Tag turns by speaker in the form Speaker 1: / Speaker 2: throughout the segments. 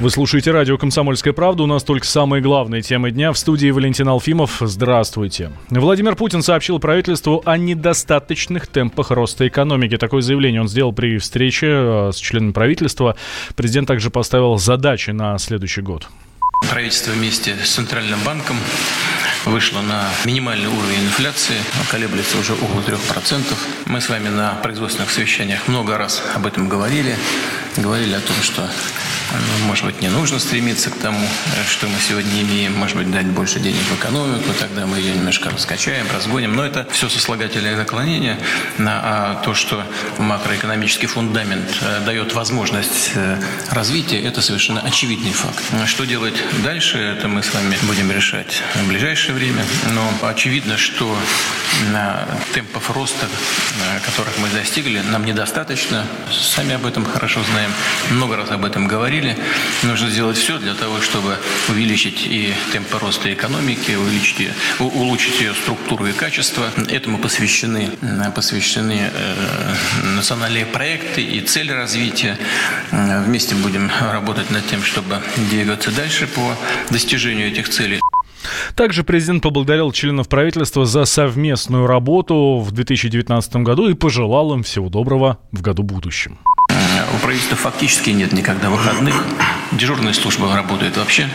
Speaker 1: Вы слушаете радио «Комсомольская правда». У нас только самые главные темы дня. В студии Валентин Алфимов. Здравствуйте. Владимир Путин сообщил правительству о недостаточных темпах роста экономики. Такое заявление он сделал при встрече э, с членами правительства. Президент также поставил задачи на следующий год.
Speaker 2: Правительство вместе с Центральным банком вышло на минимальный уровень инфляции, колеблется уже около 3%. Мы с вами на производственных совещаниях много раз об этом говорили. Говорили о том, что ну, может быть, не нужно стремиться к тому, что мы сегодня имеем, может быть, дать больше денег в экономику, тогда мы ее немножко раскачаем, разгоним. Но это все сослагательное наклонение, а то, что макроэкономический фундамент э, дает возможность э, развития, это совершенно очевидный факт. Что делать дальше, это мы с вами будем решать в ближайшее время. Но очевидно, что темпов роста, э, которых мы достигли, нам недостаточно. Сами об этом хорошо знаем. Много раз об этом говорили нужно сделать все для того, чтобы увеличить и темпы роста экономики, увеличить, улучшить ее структуру и качество. Этому посвящены, посвящены э, национальные проекты и цели развития. Вместе будем работать над тем, чтобы двигаться дальше по достижению этих целей.
Speaker 1: Также президент поблагодарил членов правительства за совместную работу в 2019 году и пожелал им всего доброго в году будущем.
Speaker 2: У правительства фактически нет никогда выходных. Дежурная служба работает вообще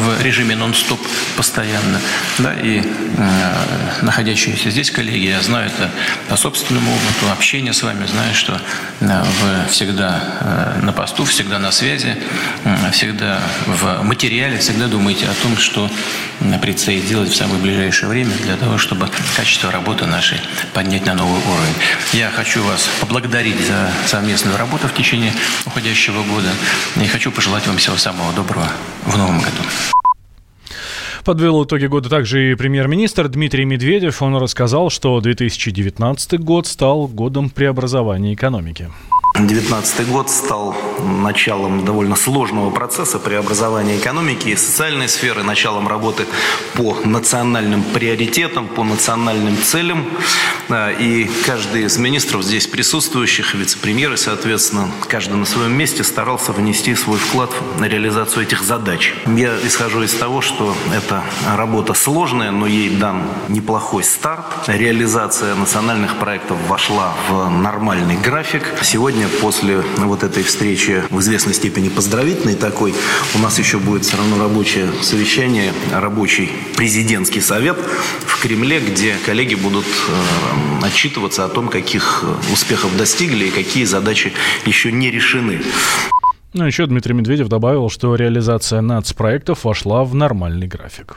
Speaker 2: в режиме нон-стоп постоянно. Да, и э, находящиеся здесь коллеги, я знаю это по собственному опыту, общения с вами, знаю, что э, вы всегда э, на посту, всегда на связи, э, всегда в материале, всегда думаете о том, что предстоит делать в самое ближайшее время для того, чтобы качество работы нашей поднять на новый уровень. Я хочу вас поблагодарить за совместную работу в течение уходящего года и хочу пожелать вам всего самого доброго в новом году.
Speaker 1: Подвел итоги года также и премьер-министр Дмитрий Медведев. Он рассказал, что 2019 год стал годом преобразования экономики.
Speaker 3: 2019 год стал началом довольно сложного процесса преобразования экономики и социальной сферы, началом работы по национальным приоритетам, по национальным целям. И каждый из министров здесь присутствующих, вице-премьеры, соответственно, каждый на своем месте старался внести свой вклад на реализацию этих задач. Я исхожу из того, что эта работа сложная, но ей дан неплохой старт. Реализация национальных проектов вошла в нормальный график. Сегодня сегодня после вот этой встречи в известной степени поздравительной такой, у нас еще будет все равно рабочее совещание, рабочий президентский совет в Кремле, где коллеги будут э, отчитываться о том, каких успехов достигли и какие задачи еще не решены.
Speaker 1: Ну, еще Дмитрий Медведев добавил, что реализация нацпроектов вошла в нормальный график.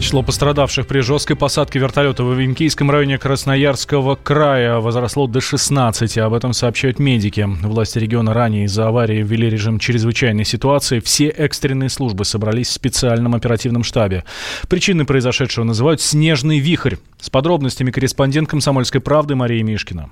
Speaker 1: Число пострадавших при жесткой посадке вертолета в Авинкийском районе Красноярского края возросло до 16. Об этом сообщают медики. Власти региона ранее из-за аварии ввели режим чрезвычайной ситуации. Все экстренные службы собрались в специальном оперативном штабе. Причины произошедшего называют «снежный вихрь». С подробностями корреспондент «Комсомольской правды» Мария Мишкина.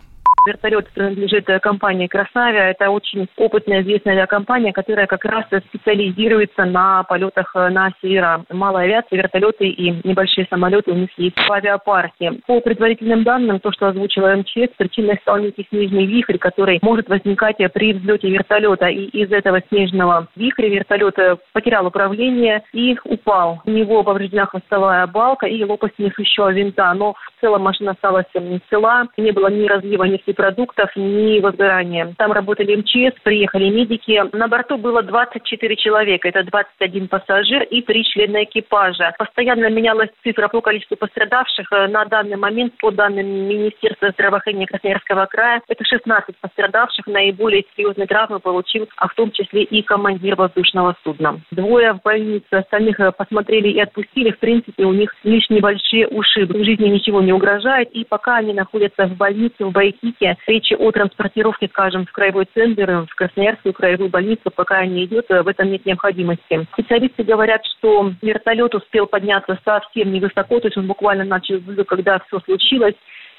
Speaker 4: Вертолет принадлежит э, компании «Красавия». Это очень опытная, известная авиакомпания, которая как раз специализируется на полетах э, на севера. Малая авиация, вертолеты и небольшие самолеты у них есть в авиапарке. По предварительным данным, то, что озвучила МЧС, причиной стал некий снежный вихрь, который может возникать э, при взлете вертолета. И из этого снежного вихря вертолет потерял управление и упал. У него повреждена хвостовая балка и лопасть несущего винта. Но в целом машина осталась цела, не было ни разлива нефти продуктов, ни возгорания. Там работали МЧС, приехали медики. На борту было 24 человека. Это 21 пассажир и 3 члена экипажа. Постоянно менялась цифра по количеству пострадавших. На данный момент, по данным Министерства здравоохранения Красноярского края, это 16 пострадавших. Наиболее серьезные травмы получил, а в том числе и командир воздушного судна. Двое в больнице, остальных посмотрели и отпустили. В принципе, у них лишь небольшие ушибы. В жизни ничего не угрожает. И пока они находятся в больнице, в Байкике, Речи о транспортировке, скажем, в краевой центр, в Красноярскую краевую больницу, пока не идет, в этом нет необходимости. Специалисты говорят, что вертолет успел подняться совсем невысоко, то есть он буквально начал когда все случилось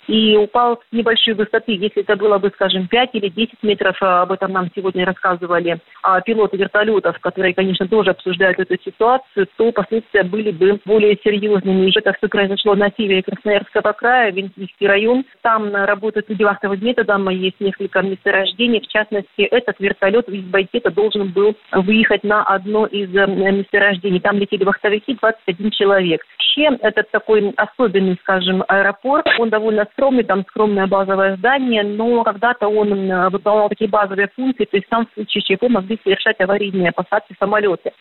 Speaker 4: и упал с небольшой высоты. Если это было бы, скажем, 5 или 10 метров, а, об этом нам сегодня рассказывали а, пилоты вертолетов, которые, конечно, тоже обсуждают эту ситуацию, то последствия были бы более серьезными. Это все произошло на севере Красноярского края, Венкийский район. Там работают люди методом, есть несколько месторождений. В частности, этот вертолет из Байкета должен был выехать на одно из э, месторождений. Там летели вахтовики, 21 человек. Вообще, это такой особенный, скажем, аэропорт. Он довольно скромный, там скромное базовое здание, но когда-то он э, выполнял такие базовые функции, то есть сам в случае чего могли совершать аварийные посадки самолеты.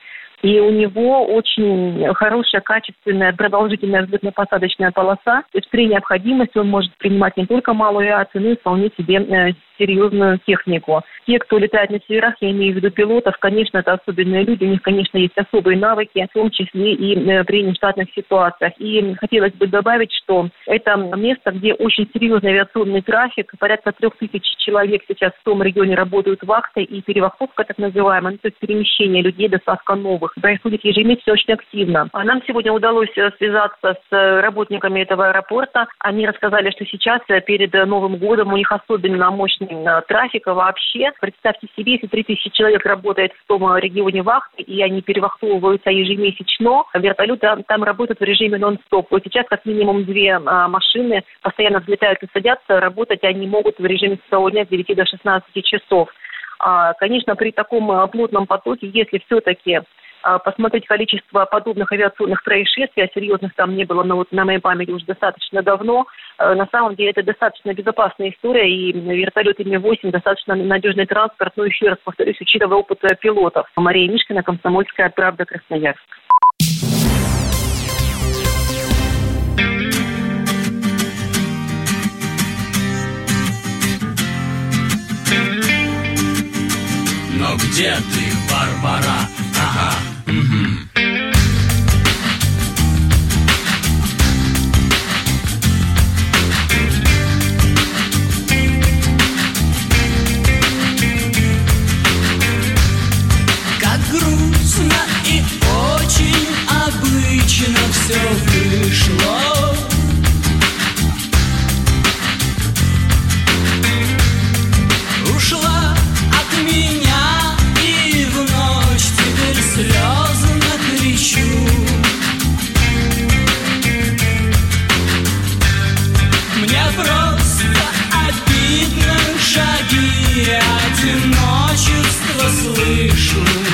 Speaker 4: И у него очень хорошая, качественная, продолжительная взлетно-посадочная полоса. То есть при необходимости он может принимать не только малую авиацию, но и вполне себе э, серьезную технику. Те, кто летает на северах, я имею в виду пилотов, конечно, это особенные люди, у них, конечно, есть особые навыки, в том числе и э, при нештатных ситуациях. И хотелось бы добавить, что это место, где очень серьезный авиационный трафик, порядка трех тысяч человек сейчас в том регионе работают вахтой и перевахтовка так называемая, ну, то есть перемещение людей, доставка новых, происходит ежемесячно очень активно. А нам сегодня удалось э, связаться с э, работниками этого аэропорта. Они рассказали, что сейчас перед Новым годом у них особенно мощный трафика вообще. Представьте себе, если 3000 человек работает в том регионе вахты, и они перевахтовываются ежемесячно, вертолеты там работают в режиме нон-стоп. Вот сейчас как минимум две а, машины постоянно взлетают и садятся, работать они могут в режиме целого дня с 9 до 16 часов. А, конечно, при таком а, плотном потоке, если все-таки посмотреть количество подобных авиационных происшествий, а серьезных там не было, но вот на моей памяти уже достаточно давно. А, на самом деле это достаточно безопасная история, и вертолет Ми-8 достаточно надежный транспорт, но еще раз повторюсь, учитывая опыт пилотов. Мария Мишкина, Комсомольская правда, Красноярск.
Speaker 5: Но где ты, Барбара? you.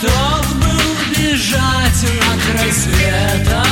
Speaker 5: готов был бежать на край света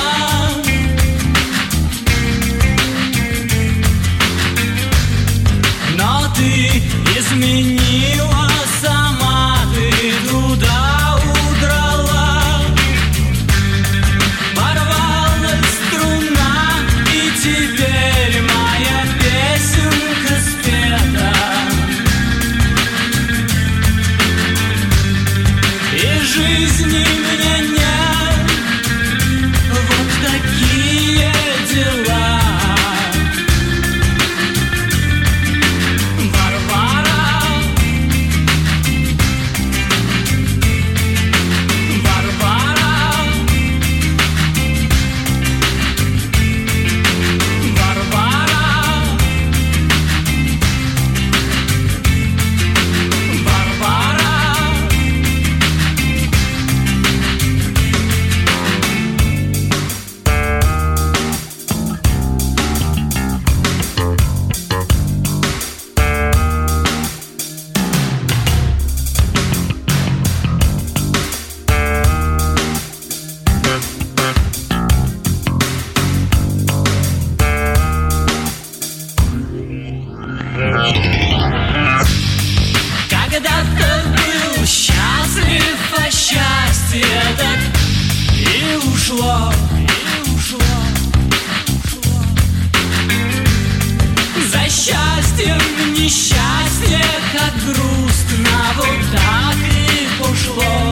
Speaker 5: несчастье, как грустно, вот так и пошло.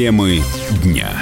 Speaker 6: Темы дня.